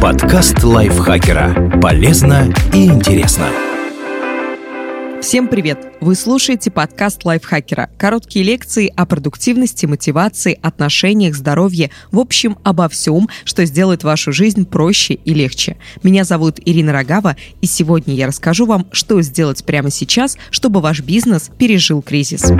Подкаст лайфхакера. Полезно и интересно. Всем привет! Вы слушаете подкаст лайфхакера. Короткие лекции о продуктивности, мотивации, отношениях, здоровье. В общем, обо всем, что сделает вашу жизнь проще и легче. Меня зовут Ирина Рогава, и сегодня я расскажу вам, что сделать прямо сейчас, чтобы ваш бизнес пережил кризис.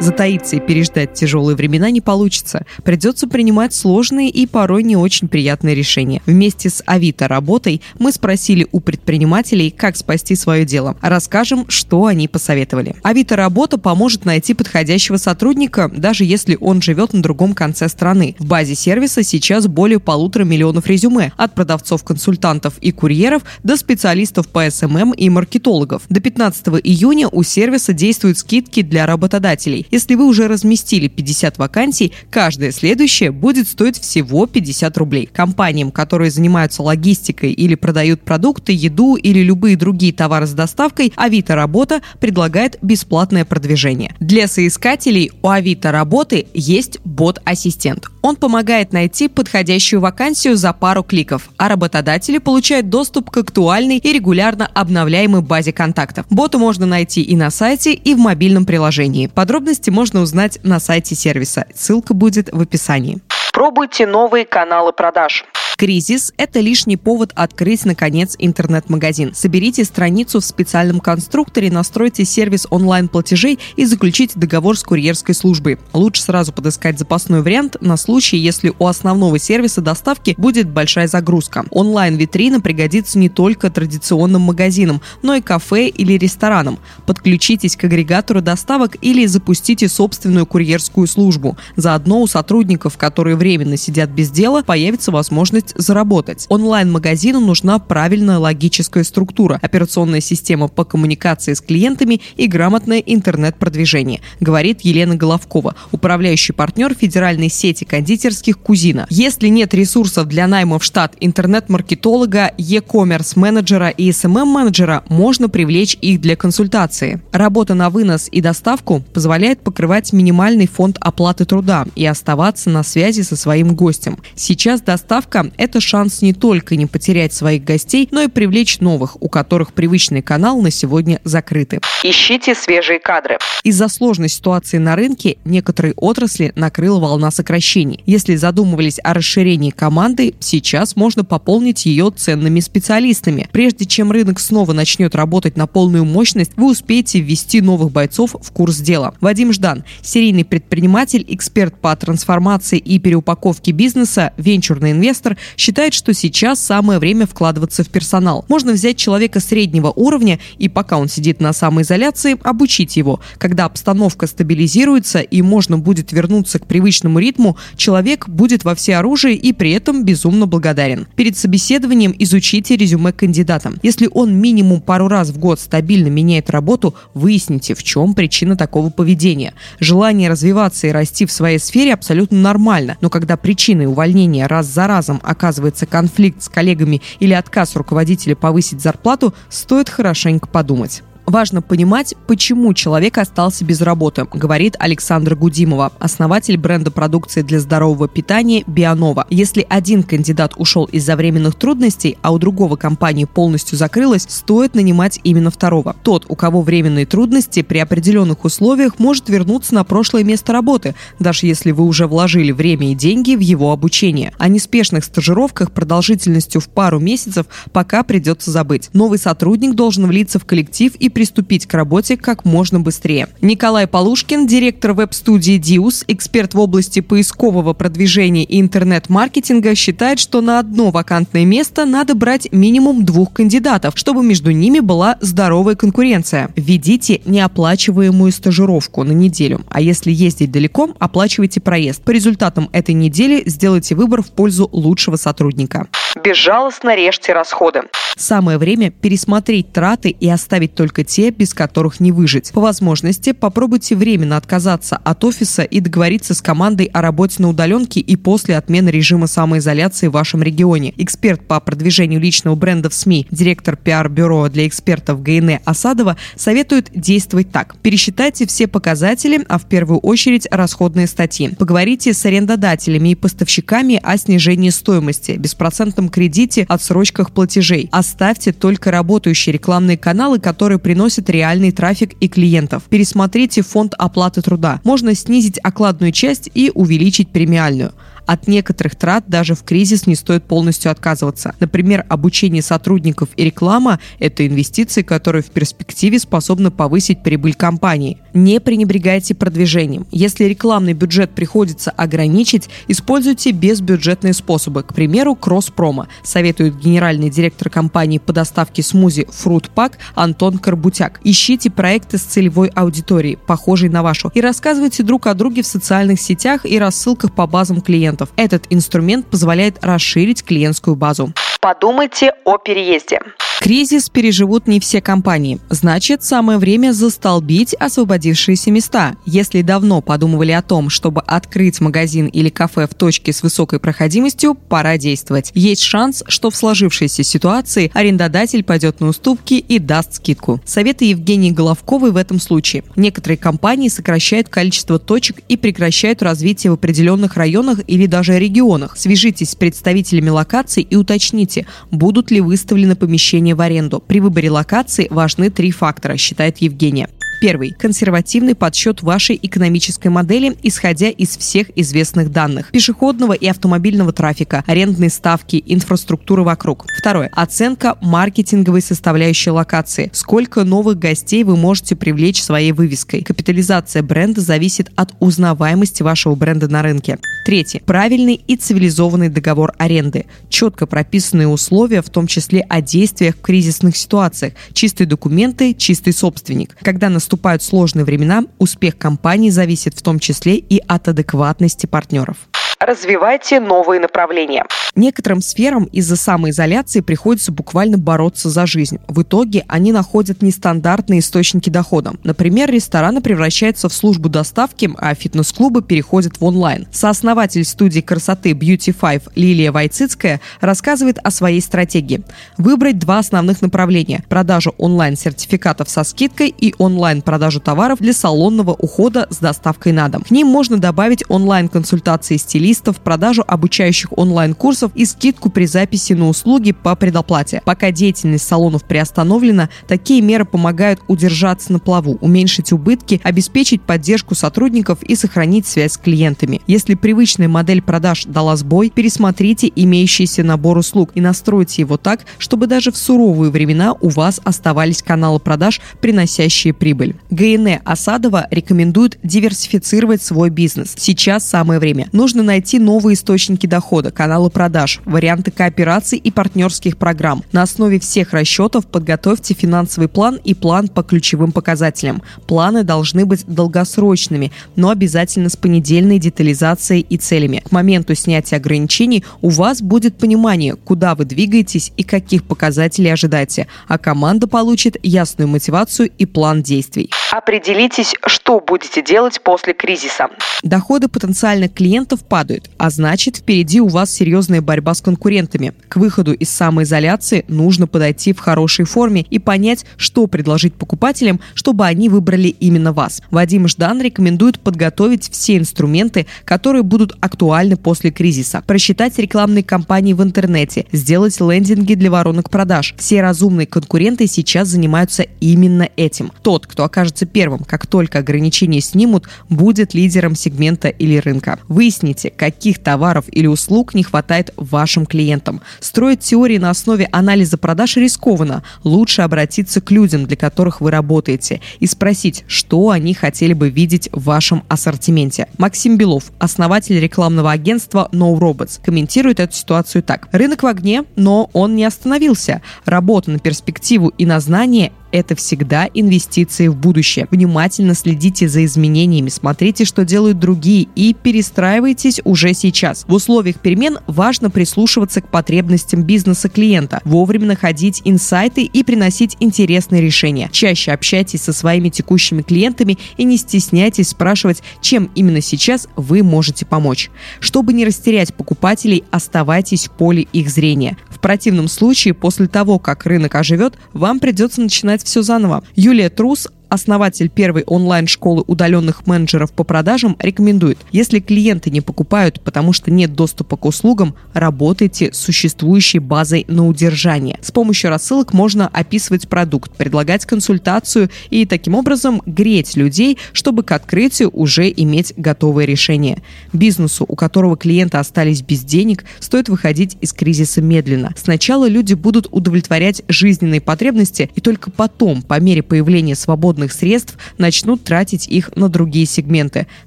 Затаиться и переждать тяжелые времена не получится. Придется принимать сложные и порой не очень приятные решения. Вместе с Авито работой мы спросили у предпринимателей, как спасти свое дело. Расскажем, что они посоветовали. Авито работа поможет найти подходящего сотрудника, даже если он живет на другом конце страны. В базе сервиса сейчас более полутора миллионов резюме, от продавцов-консультантов и курьеров до специалистов по SMM и маркетологов. До 15 июня у сервиса действуют скидки для работодателей. Если вы уже разместили 50 вакансий, каждая следующая будет стоить всего 50 рублей. Компаниям, которые занимаются логистикой или продают продукты, еду или любые другие товары с доставкой, Авито Работа предлагает бесплатное продвижение. Для соискателей у Авито Работы есть бот-ассистент. Он помогает найти подходящую вакансию за пару кликов, а работодатели получают доступ к актуальной и регулярно обновляемой базе контактов. Бота можно найти и на сайте, и в мобильном приложении. Подробности Подробности можно узнать на сайте сервиса. Ссылка будет в описании. Пробуйте новые каналы продаж. Кризис – это лишний повод открыть, наконец, интернет-магазин. Соберите страницу в специальном конструкторе, настройте сервис онлайн-платежей и заключите договор с курьерской службой. Лучше сразу подыскать запасной вариант на случай, если у основного сервиса доставки будет большая загрузка. Онлайн-витрина пригодится не только традиционным магазинам, но и кафе или ресторанам. Подключитесь к агрегатору доставок или запустите собственную курьерскую службу. Заодно у сотрудников, которые временно сидят без дела, появится возможность возможность заработать. Онлайн-магазину нужна правильная логическая структура, операционная система по коммуникации с клиентами и грамотное интернет-продвижение, говорит Елена Головкова, управляющий партнер федеральной сети кондитерских «Кузина». Если нет ресурсов для найма в штат интернет-маркетолога, e-commerce менеджера и SMM-менеджера, можно привлечь их для консультации. Работа на вынос и доставку позволяет покрывать минимальный фонд оплаты труда и оставаться на связи со своим гостем. Сейчас доставка это шанс не только не потерять своих гостей, но и привлечь новых, у которых привычный канал на сегодня закрыты. Ищите свежие кадры. Из-за сложной ситуации на рынке некоторые отрасли накрыла волна сокращений. Если задумывались о расширении команды, сейчас можно пополнить ее ценными специалистами. Прежде чем рынок снова начнет работать на полную мощность, вы успеете ввести новых бойцов в курс дела. Вадим Ждан, серийный предприниматель, эксперт по трансформации и переупаковке бизнеса, венчурный инвестор, считает, что сейчас самое время вкладываться в персонал. Можно взять человека среднего уровня и пока он сидит на самоизоляции, обучить его. Когда обстановка стабилизируется и можно будет вернуться к привычному ритму, человек будет во всеоружии и при этом безумно благодарен. Перед собеседованием изучите резюме кандидата. Если он минимум пару раз в год стабильно меняет работу, выясните, в чем причина такого поведения. Желание развиваться и расти в своей сфере абсолютно нормально, но когда причиной увольнения раз за разом оказывается конфликт с коллегами или отказ руководителя повысить зарплату, стоит хорошенько подумать. Важно понимать, почему человек остался без работы, говорит Александра Гудимова, основатель бренда продукции для здорового питания Бионова. Если один кандидат ушел из-за временных трудностей, а у другого компании полностью закрылась, стоит нанимать именно второго. Тот, у кого временные трудности при определенных условиях, может вернуться на прошлое место работы, даже если вы уже вложили время и деньги в его обучение. О неспешных стажировках продолжительностью в пару месяцев пока придется забыть. Новый сотрудник должен влиться в коллектив и приступить к работе как можно быстрее. Николай Полушкин, директор веб-студии Диус, эксперт в области поискового продвижения и интернет-маркетинга, считает, что на одно вакантное место надо брать минимум двух кандидатов, чтобы между ними была здоровая конкуренция. Введите неоплачиваемую стажировку на неделю, а если ездить далеко, оплачивайте проезд. По результатам этой недели сделайте выбор в пользу лучшего сотрудника. Безжалостно режьте расходы. Самое время пересмотреть траты и оставить только те, без которых не выжить. По возможности попробуйте временно отказаться от офиса и договориться с командой о работе на удаленке и после отмены режима самоизоляции в вашем регионе. Эксперт по продвижению личного бренда в СМИ, директор пиар-бюро для экспертов ГНЭ Осадова советует действовать так. Пересчитайте все показатели, а в первую очередь расходные статьи. Поговорите с арендодателями и поставщиками о снижении стоимости, беспроцентном кредите, отсрочках платежей. Оставьте только работающие рекламные каналы, которые приносят реальный трафик и клиентов. Пересмотрите фонд оплаты труда. Можно снизить окладную часть и увеличить премиальную. От некоторых трат даже в кризис не стоит полностью отказываться. Например, обучение сотрудников и реклама – это инвестиции, которые в перспективе способны повысить прибыль компании. Не пренебрегайте продвижением. Если рекламный бюджет приходится ограничить, используйте безбюджетные способы, к примеру, кросс-промо, советует генеральный директор компании по доставке смузи Fruit Pack Антон Карбутяк. Ищите проекты с целевой аудиторией, похожей на вашу, и рассказывайте друг о друге в социальных сетях и рассылках по базам клиентов. Этот инструмент позволяет расширить клиентскую базу. Подумайте о переезде. Кризис переживут не все компании. Значит, самое время застолбить освободившиеся места. Если давно подумывали о том, чтобы открыть магазин или кафе в точке с высокой проходимостью, пора действовать. Есть шанс, что в сложившейся ситуации арендодатель пойдет на уступки и даст скидку. Советы Евгении Головковой в этом случае. Некоторые компании сокращают количество точек и прекращают развитие в определенных районах или даже регионах. Свяжитесь с представителями локаций и уточните, будут ли выставлены помещения в аренду. При выборе локации важны три фактора, считает Евгения. Первый. Консервативный подсчет вашей экономической модели, исходя из всех известных данных. Пешеходного и автомобильного трафика, арендные ставки, инфраструктуры вокруг. Второе. Оценка маркетинговой составляющей локации. Сколько новых гостей вы можете привлечь своей вывеской. Капитализация бренда зависит от узнаваемости вашего бренда на рынке. Третье. Правильный и цивилизованный договор аренды. Четко прописанные условия, в том числе о действиях в кризисных ситуациях. Чистые документы, чистый собственник. Когда наступает наступают сложные времена, успех компании зависит в том числе и от адекватности партнеров. Развивайте новые направления. Некоторым сферам из-за самоизоляции приходится буквально бороться за жизнь. В итоге они находят нестандартные источники дохода. Например, рестораны превращаются в службу доставки, а фитнес-клубы переходят в онлайн. Сооснователь студии красоты Beauty Five Лилия Войцицкая рассказывает о своей стратегии. Выбрать два основных направления – продажу онлайн-сертификатов со скидкой и онлайн-продажу товаров для салонного ухода с доставкой на дом. К ним можно добавить онлайн-консультации стилистов, продажу обучающих онлайн-курсов и скидку при записи на услуги по предоплате. Пока деятельность салонов приостановлена, такие меры помогают удержаться на плаву, уменьшить убытки, обеспечить поддержку сотрудников и сохранить связь с клиентами. Если привычная модель продаж дала сбой, пересмотрите имеющийся набор услуг и настройте его так, чтобы даже в суровые времена у вас оставались каналы продаж, приносящие прибыль. ГНЭ Осадова рекомендует диверсифицировать свой бизнес. Сейчас самое время. Нужно найти новые источники дохода, каналы продаж, варианты коопераций и партнерских программ. На основе всех расчетов подготовьте финансовый план и план по ключевым показателям. Планы должны быть долгосрочными, но обязательно с понедельной детализацией и целями. К моменту снятия ограничений у вас будет понимание, куда вы двигаетесь и каких показателей ожидаете, а команда получит ясную мотивацию и план действий. Определитесь, что будете делать после кризиса. Доходы потенциальных клиентов падают, а значит впереди у вас серьезная борьба с конкурентами. К выходу из самоизоляции нужно подойти в хорошей форме и понять, что предложить покупателям, чтобы они выбрали именно вас. Вадим Ждан рекомендует подготовить все инструменты, которые будут актуальны после кризиса. Просчитать рекламные кампании в интернете, сделать лендинги для воронок продаж. Все разумные конкуренты сейчас занимаются именно этим. Тот, кто окажется первым, как только ограничения снимут, будет лидером сегмента или рынка. Выясните, каких товаров или услуг не хватает вашим клиентам. Строить теории на основе анализа продаж рискованно. Лучше обратиться к людям, для которых вы работаете, и спросить, что они хотели бы видеть в вашем ассортименте. Максим Белов, основатель рекламного агентства No Robots, комментирует эту ситуацию так. Рынок в огне, но он не остановился. Работа на перспективу и на знание – это всегда инвестиции в будущее. Внимательно следите за изменениями, смотрите, что делают другие и перестраивайтесь уже сейчас. В условиях перемен важно прислушиваться к потребностям бизнеса клиента, вовремя находить инсайты и приносить интересные решения. Чаще общайтесь со своими текущими клиентами и не стесняйтесь спрашивать, чем именно сейчас вы можете помочь. Чтобы не растерять покупателей, оставайтесь в поле их зрения. В противном случае, после того, как рынок оживет, вам придется начинать все заново. Юлия Трус основатель первой онлайн-школы удаленных менеджеров по продажам, рекомендует, если клиенты не покупают, потому что нет доступа к услугам, работайте с существующей базой на удержание. С помощью рассылок можно описывать продукт, предлагать консультацию и таким образом греть людей, чтобы к открытию уже иметь готовое решение. Бизнесу, у которого клиенты остались без денег, стоит выходить из кризиса медленно. Сначала люди будут удовлетворять жизненные потребности, и только потом, по мере появления свободных свободных средств начнут тратить их на другие сегменты.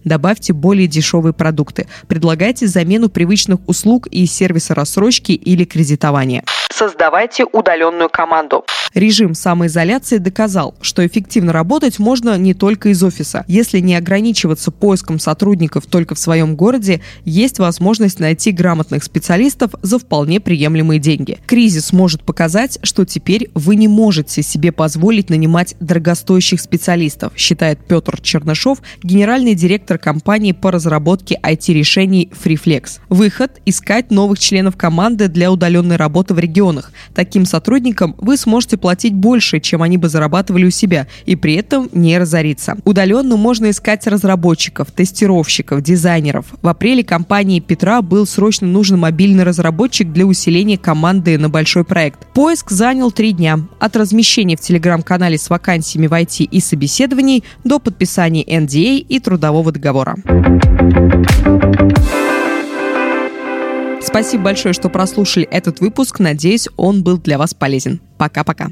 Добавьте более дешевые продукты. Предлагайте замену привычных услуг и сервиса рассрочки или кредитования. Создавайте удаленную команду. Режим самоизоляции доказал, что эффективно работать можно не только из офиса. Если не ограничиваться поиском сотрудников только в своем городе, есть возможность найти грамотных специалистов за вполне приемлемые деньги. Кризис может показать, что теперь вы не можете себе позволить нанимать дорогостоящих специалистов, считает Петр Чернышов, генеральный директор компании по разработке IT-решений Freeflex. Выход – искать новых членов команды для удаленной работы в регионах. Таким сотрудникам вы сможете платить больше, чем они бы зарабатывали у себя, и при этом не разориться. Удаленно можно искать разработчиков, тестировщиков, дизайнеров. В апреле компании Петра был срочно нужен мобильный разработчик для усиления команды на большой проект. Поиск занял три дня. От размещения в телеграм-канале с вакансиями в IT и собеседований до подписания NDA и трудового договора. Спасибо большое, что прослушали этот выпуск. Надеюсь, он был для вас полезен. Пока-пока.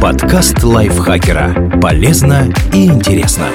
Подкаст лайфхакера. Полезно и интересно.